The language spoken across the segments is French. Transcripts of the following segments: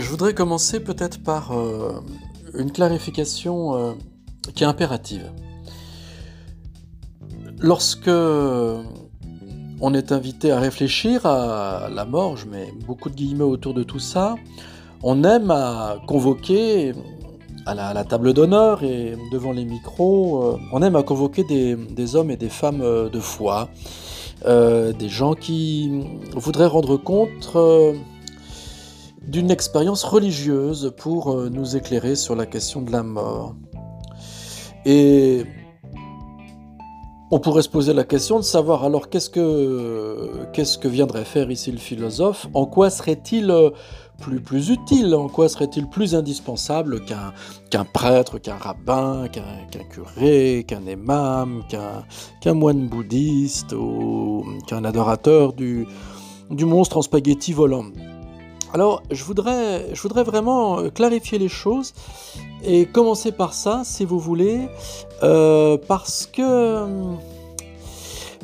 je voudrais commencer peut-être par euh, une clarification euh, qui est impérative. Lorsque on est invité à réfléchir à la mort, je mets beaucoup de guillemets autour de tout ça, on aime à convoquer à la, table d'honneur et devant les micros, euh, on aime à convoquer des, hommes et des femmes de foi, des gens qui voudraient rendre compte d'une expérience religieuse pour euh, nous éclairer sur la question de la mort. Et on pourrait se poser la question de savoir alors qu'est-ce que, qu'est-ce que viendrait faire ici le philosophe En quoi serait-il euh, plus, plus utile En quoi serait-il plus indispensable qu'un, prêtre, qu'un rabbin, qu'un, curé, qu'un imam, qu'un, qu'un moine bouddhiste ou qu'un adorateur du, du monstre en spaghetti volant alors, je voudrais, vraiment euh, clarifier les choses et commencer par ça, si vous voulez, euh, parce que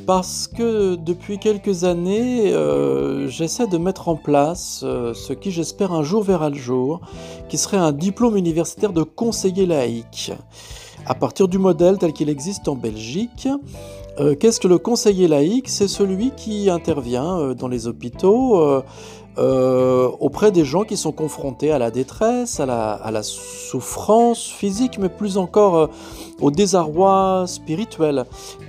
parce que depuis quelques années, euh, j'essaie de mettre en place ce qui, j'espère, un jour verra le jour, qui serait un diplôme universitaire de conseiller laïque. À partir du modèle tel qu'il existe en Belgique, qu'est-ce que le conseiller laïque C'est celui qui intervient dans les hôpitaux euh, auprès des gens qui sont confrontés à la détresse, à la, souffrance physique, mais plus encore euh, au désarroi spirituel,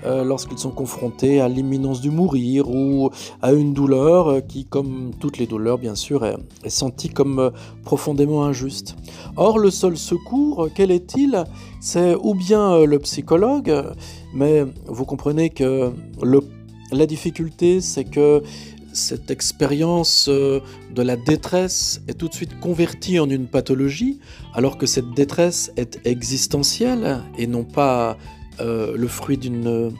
euh, lorsqu'ils sont confrontés à l'imminence du mourir ou à une douleur qui, comme toutes les douleurs bien sûr, est, sentie comme profondément injuste. Or, le seul secours, quel est-il? C'est ou bien le psychologue, mais vous comprenez que la difficulté, c'est que cette expérience euh, de la détresse est tout de suite convertie en une pathologie, alors que cette détresse est existentielle et non pas euh, le fruit d'une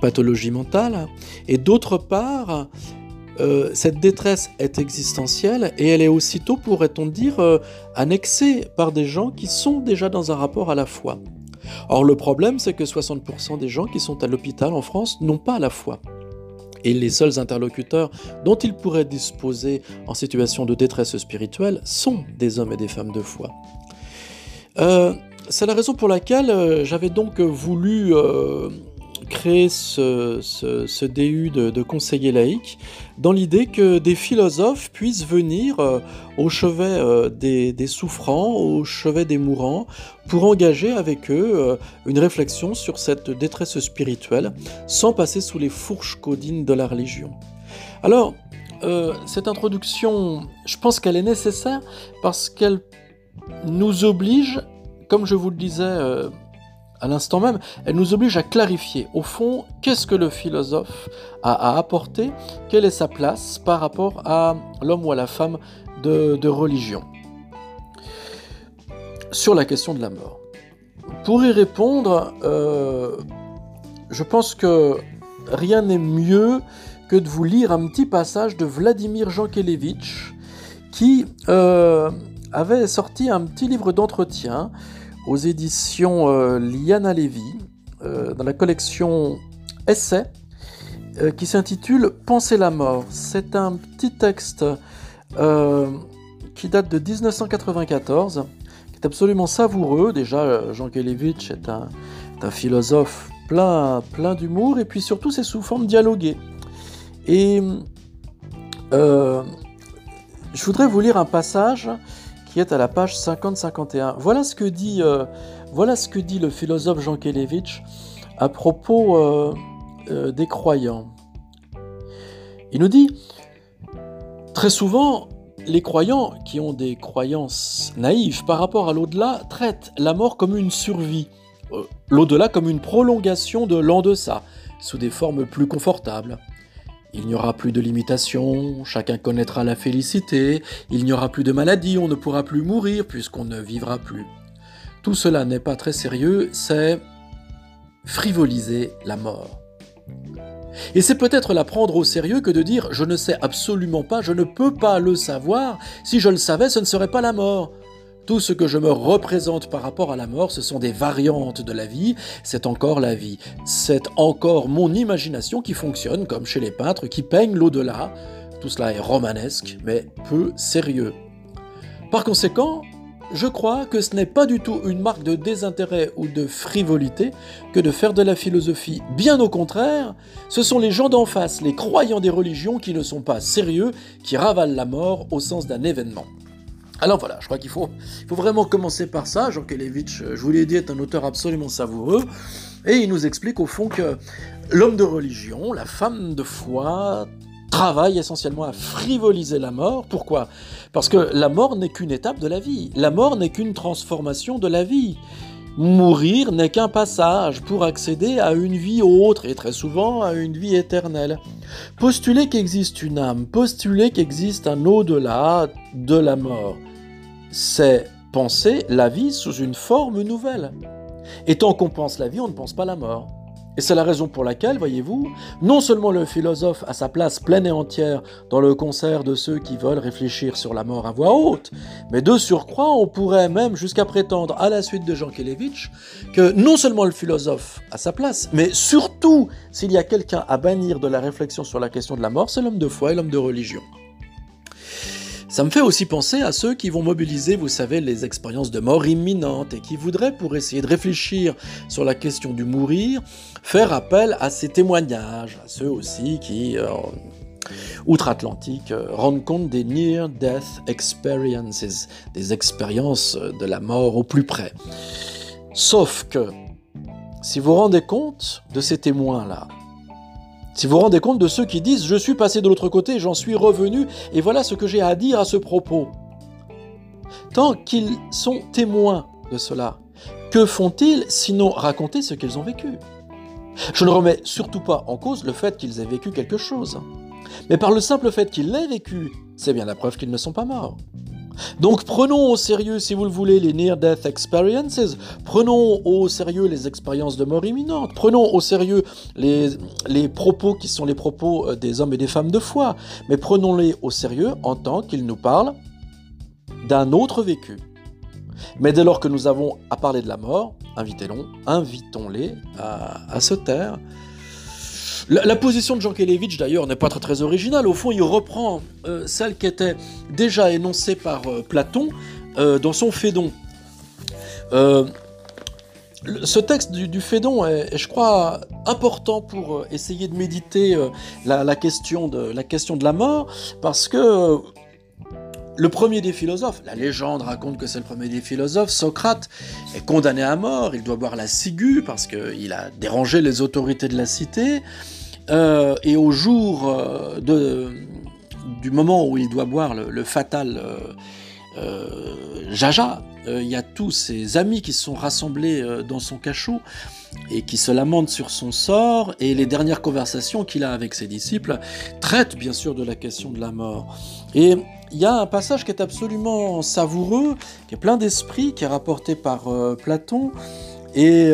pathologie mentale. Et d'autre part, euh, cette détresse est existentielle et elle est aussitôt, pourrait-on dire, annexée par des gens qui sont déjà dans un rapport à la foi. Or le problème, c'est que 60% des gens qui sont à l'hôpital en France n'ont pas la foi et les seuls interlocuteurs dont il pourrait disposer en situation de détresse spirituelle sont des hommes et des femmes de foi. Euh, c'est la raison pour laquelle euh, j'avais donc voulu euh, créer ce, DU de, conseiller laïque dans l'idée que des philosophes puissent venir euh, au chevet euh, des, souffrants, au chevet des mourants, pour engager avec eux euh, une réflexion sur cette détresse spirituelle, sans passer sous les fourches codines de la religion. Alors, cette introduction, je pense qu'elle est nécessaire parce qu'elle nous oblige, comme je vous le disais à l'instant même, elle nous oblige à clarifier, au fond, qu'est-ce que le philosophe a à apporter, quelle est sa place par rapport à l'homme ou à la femme de, religion? Sur la question de la mort. Pour y répondre, euh, je pense que rien n'est mieux que de vous lire un petit passage de Vladimir Jankelevitch qui euh, avait sorti un petit livre d'entretien aux éditions euh, Liana Levy, euh, dans la collection Essai, euh, qui s'intitule Penser la mort. C'est un petit texte qui date de 1994, qui est absolument savoureux. Déjà, Jean Kelevitch est un, philosophe plein d'humour, et puis surtout, c'est sous forme dialoguée. Et je voudrais vous lire un passage qui est à la page 50-51. Voilà, ce que dit, euh, voilà ce que dit le philosophe Jean Kelevitch à propos euh, euh, des croyants. Il nous dit, très souvent, les croyants qui ont des croyances naïves par rapport à l'au-delà traitent la mort comme une survie, l'au-delà comme une prolongation de l'en-deçà, sous des formes plus confortables. Il n'y aura plus de limitations, chacun connaîtra la félicité, il n'y aura plus de maladie, on ne pourra plus mourir puisqu'on ne vivra plus. Tout cela n'est pas très sérieux, c'est frivoliser la mort. Et c'est peut-être la prendre au sérieux que de dire je ne sais absolument pas, je ne peux pas le savoir, si je le savais ce ne serait pas la mort. Tout ce que je me représente par rapport à la mort, ce sont des variantes de la vie, c'est encore la vie, c'est encore mon imagination qui fonctionne comme chez les peintres qui peignent l'au-delà. Tout cela est romanesque, mais peu sérieux. Par conséquent, je crois que ce n'est pas du tout une marque de désintérêt ou de frivolité que de faire de la philosophie. Bien au contraire, ce sont les gens d'en face, les croyants des religions qui ne sont pas sérieux, qui ravalent la mort au sens d'un événement. Alors voilà, je crois qu'il faut, faut vraiment commencer par ça. Jean Kelevitch, je vous l'ai dit, est un auteur absolument savoureux. Et il nous explique au fond que l'homme de religion, la femme de foi, travaille essentiellement à frivoliser la mort. Pourquoi? Parce que la mort n'est qu'une étape de la vie. La mort n'est qu'une transformation de la vie. Mourir n'est qu'un passage pour accéder à une vie autre et très souvent à une vie éternelle. Postuler qu'existe une âme, postuler qu'existe un au-delà de la mort, c'est penser la vie sous une forme nouvelle. Et tant qu'on pense la vie, on ne pense pas la mort. Et c'est la raison pour laquelle, voyez-vous, non seulement le philosophe a sa place pleine et entière dans le concert de ceux qui veulent réfléchir sur la mort à voix haute, mais de surcroît, on pourrait même jusqu'à prétendre, à la suite de Jean Kelevitch, que non seulement le philosophe a sa place, mais surtout, s'il y a quelqu'un à bannir de la réflexion sur la question de la mort, c'est l'homme de foi et l'homme de religion. Ça me fait aussi penser à ceux qui vont mobiliser, vous savez, les expériences de mort imminente et qui voudraient, pour essayer de réfléchir sur la question du mourir, faire appel à ces témoignages, à ceux aussi qui, euh, outre-Atlantique, euh, rendent compte des near-death experiences, des expériences de la mort au plus près. Sauf que, si vous rendez compte de ces témoins-là, si vous rendez compte de ceux qui disent Je suis passé de l'autre côté, j'en suis revenu, et voilà ce que j'ai à dire à ce propos. Tant qu'ils sont témoins de cela, que font-ils sinon raconter ce qu'ils ont vécu? Je ne remets surtout pas en cause le fait qu'ils aient vécu quelque chose. Mais par le simple fait qu'ils l'aient vécu, c'est bien la preuve qu'ils ne sont pas morts. Donc prenons au sérieux, si vous le voulez, les near-death experiences, prenons au sérieux les expériences de mort imminente, prenons au sérieux les, propos qui sont les propos euh, des hommes et des femmes de foi, mais prenons-les au sérieux en tant qu'ils nous parlent d'un autre vécu. Mais dès lors que nous avons à parler de la mort, invitons-les à, à se taire, la, position de Jean Kelevitch, d'ailleurs, n'est pas très, originale. Au fond, il reprend euh, celle qui était déjà énoncée par euh, Platon euh, dans son Phédon. ce texte du, Phédon est, je crois, important pour essayer de méditer la question de la mort, parce que le premier des philosophes, la légende raconte que c'est le premier des philosophes, Socrate, est condamné à mort, il doit boire la ciguë parce qu'il a dérangé les autorités de la cité. Euh, et au jour euh, du moment où il doit boire le, fatal euh, jaja, il y a tous ses amis qui sont rassemblés dans son cachot et qui se lamentent sur son sort, et les dernières conversations qu'il a avec ses disciples traitent bien sûr de la question de la mort. Et il y a un passage qui est absolument savoureux, qui est plein d'esprit, qui est rapporté par Platon, et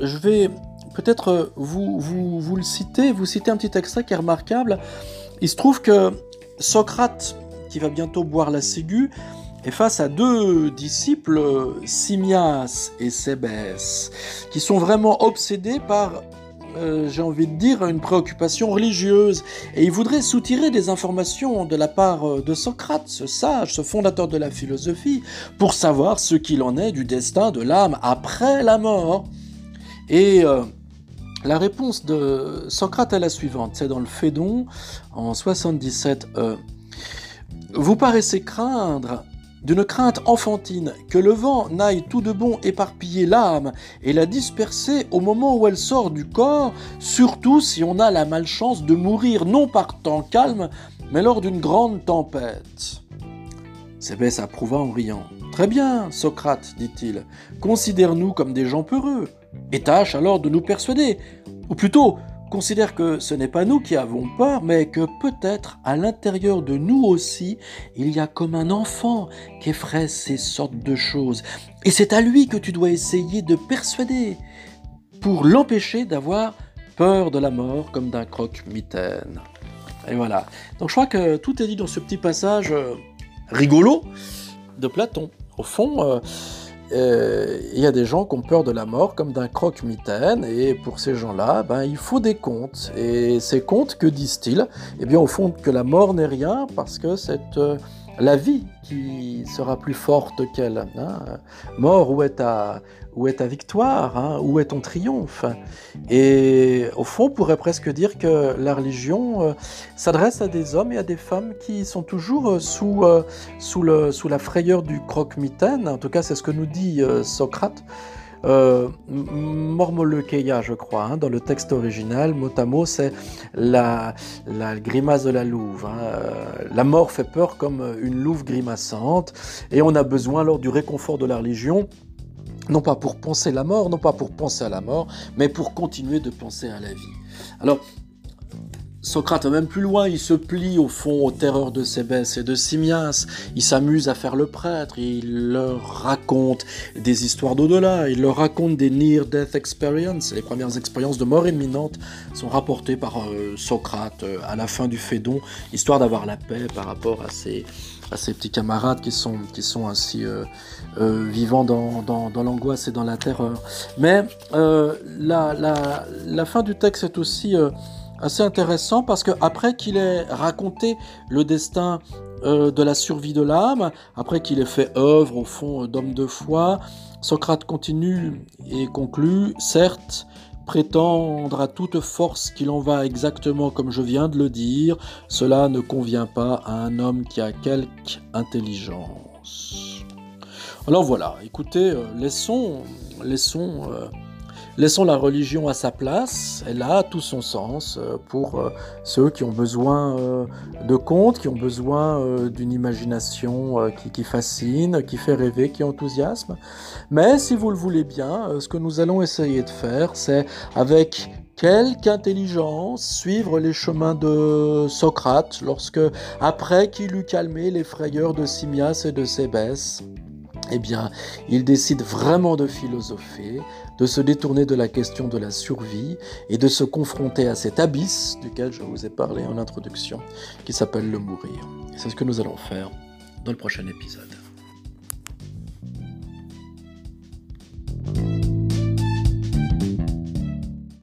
je vais peut-être euh, vous, vous, vous, le citez, vous citez un petit extrait qui est remarquable. Il se trouve que Socrate, qui va bientôt boire la ciguë, est face à deux disciples, Simias et Sébès, qui sont vraiment obsédés par, euh, j'ai envie de dire, une préoccupation religieuse. Et ils voudraient soutirer des informations de la part euh, de Socrate, ce sage, ce fondateur de la philosophie, pour savoir ce qu'il en est du destin de l'âme après la mort. Et la réponse de Socrate est la suivante, c'est dans le Phédon en 77. E. Vous paraissez craindre d'une crainte enfantine que le vent n'aille tout de bon éparpiller l'âme et la disperser au moment où elle sort du corps, surtout si on a la malchance de mourir non par temps calme, mais lors d'une grande tempête. Sébès approuva en riant. Très bien, Socrate, dit-il, considère-nous comme des gens peureux et tâche alors de nous persuader, ou plutôt considère que ce n'est pas nous qui avons peur, mais que peut-être à l'intérieur de nous aussi, il y a comme un enfant qui effraie ces sortes de choses. Et c'est à lui que tu dois essayer de persuader pour l'empêcher d'avoir peur de la mort comme d'un croque-mitaine. Et voilà. Donc je crois que tout est dit dans ce petit passage euh, rigolo de Platon. Au fond, euh, il y a des gens qui ont peur de la mort comme d'un croque-mitaine, et pour ces gens-là, ben, il faut des contes. Et ces contes, que disent-ils? Eh bien, au fond, que la mort n'est rien, parce que cette euh, la vie qui sera plus forte qu'elle. Hein. Mort, où est ta, où est ta victoire hein? Où est ton triomphe? Et au fond, on pourrait presque dire que la religion euh, s'adresse à des hommes et à des femmes qui sont toujours euh, sous, euh, sous, le, sous la frayeur du croque-mitaine. En tout cas, c'est ce que nous dit Socrate. Euh, Mormolokeia, je crois, hein, dans le texte original, mot à mot, c'est la, grimace de la louve. Hein. Euh, la mort fait peur comme une louve grimaçante, et on a besoin alors du réconfort de la religion non pas pour penser la mort, non pas pour penser à la mort, mais pour continuer de penser à la vie. Alors, Socrate même plus loin, il se plie au fond aux terreurs de Sébès et de Simias, il s'amuse à faire le prêtre, il leur raconte des histoires d'au-delà, il leur raconte des near-death experiences, les premières expériences de mort imminente sont rapportées par euh, Socrate euh, à la fin du Phédon, histoire d'avoir la paix par rapport à ses, à ses petits camarades qui sont, qui sont ainsi euh, vivant dans, dans, l'angoisse et dans la terreur. Mais la, la, la, fin du texte est aussi assez intéressant parce que après qu'il ait raconté le destin euh, de la survie de l'âme, après qu'il ait fait œuvre au fond d'homme de foi, Socrate continue et conclut, certes, prétendre à toute force qu'il en va exactement comme je viens de le dire, cela ne convient pas à un homme qui a quelque intelligence. Alors voilà, écoutez, euh, laissons, laissons euh, Laissons la religion à sa place, elle a tout son sens euh, pour euh, ceux qui ont besoin euh, de contes, qui ont besoin d'une imagination qui, fascine, qui fait rêver, qui enthousiasme. Mais si vous le voulez bien, ce que nous allons essayer de faire, c'est avec quelque intelligence suivre les chemins de Socrate lorsque, après qu'il eut calmé les frayeurs de Simias et de Sébès, eh bien, il décide vraiment de philosopher, de se détourner de la question de la survie et de se confronter à cet abysse duquel je vous ai parlé en introduction, qui s'appelle le mourir. c'est ce que nous allons faire dans le prochain épisode.